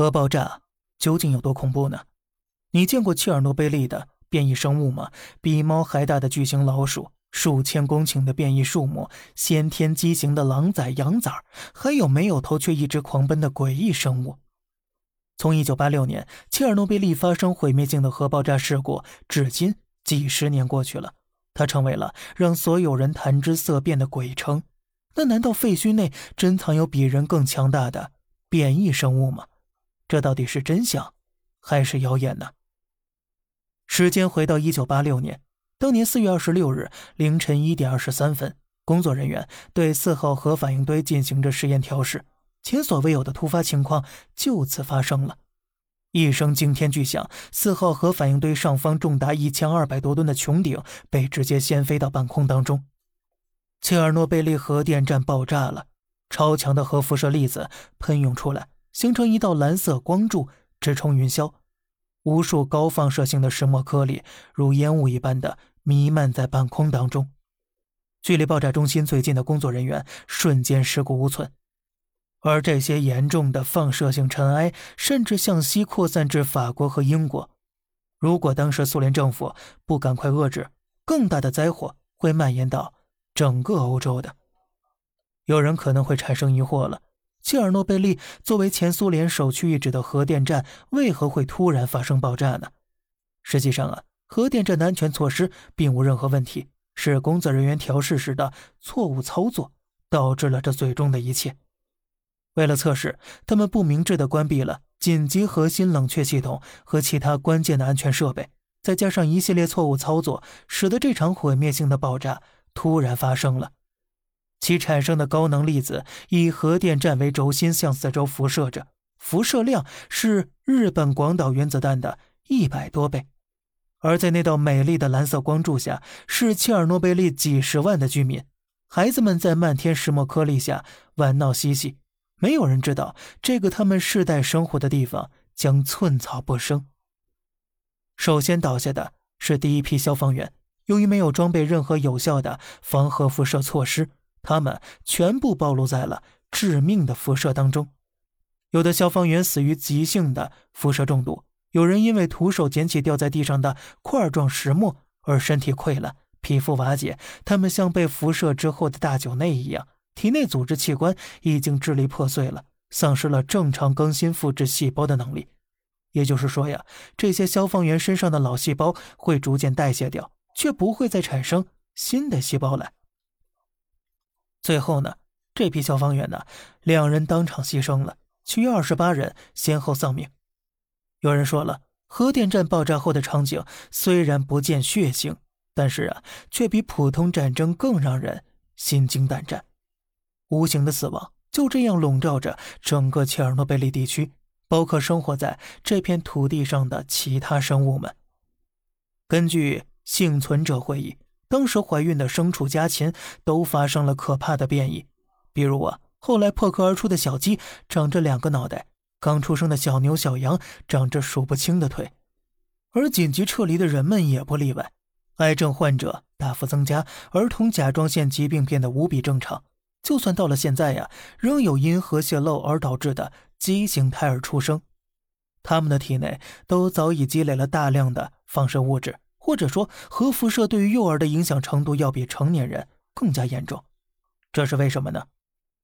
核爆炸究竟有多恐怖呢？你见过切尔诺贝利的变异生物吗？比猫还大的巨型老鼠，数千公顷的变异树木，先天畸形的狼崽、羊崽，还有没有头却一直狂奔的诡异生物？从1986年切尔诺贝利发生毁灭性的核爆炸事故至今，几十年过去了，它成为了让所有人谈之色变的鬼城。那难道废墟内珍藏有比人更强大的变异生物吗？这到底是真相，还是谣言呢？时间回到1986年，当年4月26日凌晨1点23分，工作人员对四号核反应堆进行着实验调试。前所未有的突发情况就此发生了，一声惊天巨响，四号核反应堆上方重达一千二百多吨的穹顶被直接掀飞到半空当中。切尔诺贝利核电站爆炸了，超强的核辐射粒子喷涌出来，形成一道蓝色光柱，直冲云霄。无数高放射性的石墨颗粒如烟雾一般的弥漫在半空当中。距离爆炸中心最近的工作人员瞬间尸骨无存。而这些严重的放射性尘埃甚至向西扩散至法国和英国。如果当时苏联政府不赶快遏制，更大的灾祸会蔓延到整个欧洲的。有人可能会产生疑惑了：切尔诺贝利作为前苏联首屈一指的核电站，为何会突然发生爆炸呢？实际上啊，核电站的安全措施并无任何问题，是工作人员调试时的错误操作导致了这最终的一切。为了测试，他们不明智地关闭了紧急核心冷却系统和其他关键的安全设备，再加上一系列错误操作，使得这场毁灭性的爆炸突然发生了。其产生的高能粒子以核电站为轴心向四周辐射着，辐射量是日本广岛原子弹的一百多倍。而在那道美丽的蓝色光柱下，是切尔诺贝利几十万的居民，孩子们在漫天石墨颗粒下玩闹嬉戏。没有人知道，这个他们世代生活的地方将寸草不生。首先倒下的是第一批消防员，由于没有装备任何有效的防核辐射措施，他们全部暴露在了致命的辐射当中。有的消防员死于急性的辐射中毒，有人因为徒手捡起掉在地上的块状石墨而身体溃烂、皮肤瓦解，他们像被辐射之后的大酒内一样。体内组织器官已经支离破碎了，丧失了正常更新复制细胞的能力。也就是说呀，这些消防员身上的老细胞会逐渐代谢掉，却不会再产生新的细胞来。最后呢，这批消防员呢，两人当场牺牲了，其余二十八人先后丧命。有人说了，核电站爆炸后的场景虽然不见血腥，但是啊，却比普通战争更让人心惊胆战。无形的死亡就这样笼罩着整个切尔诺贝利地区，包括生活在这片土地上的其他生物们。根据幸存者回忆，当时怀孕的牲畜家禽都发生了可怕的变异，比如啊，后来破壳而出的小鸡长着两个脑袋，刚出生的小牛、小羊长着数不清的腿，而紧急撤离的人们也不例外。癌症患者大幅增加，儿童甲状腺疾病变得无比正常。就算到了现在呀，仍有因核泄漏而导致的畸形胎儿出生，他们的体内都早已积累了大量的放射物质，或者说核辐射对于幼儿的影响程度要比成年人更加严重。这是为什么呢？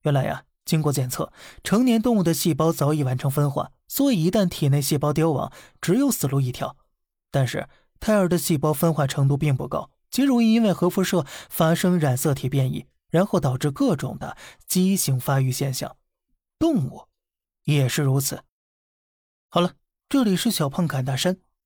原来呀，经过检测，成年动物的细胞早已完成分化，所以一旦体内细胞凋亡，只有死路一条。但是胎儿的细胞分化程度并不高，极容易因为核辐射发生染色体变异。然后导致各种的畸形发育现象，动物也是如此。好了，这里是小胖侃大山，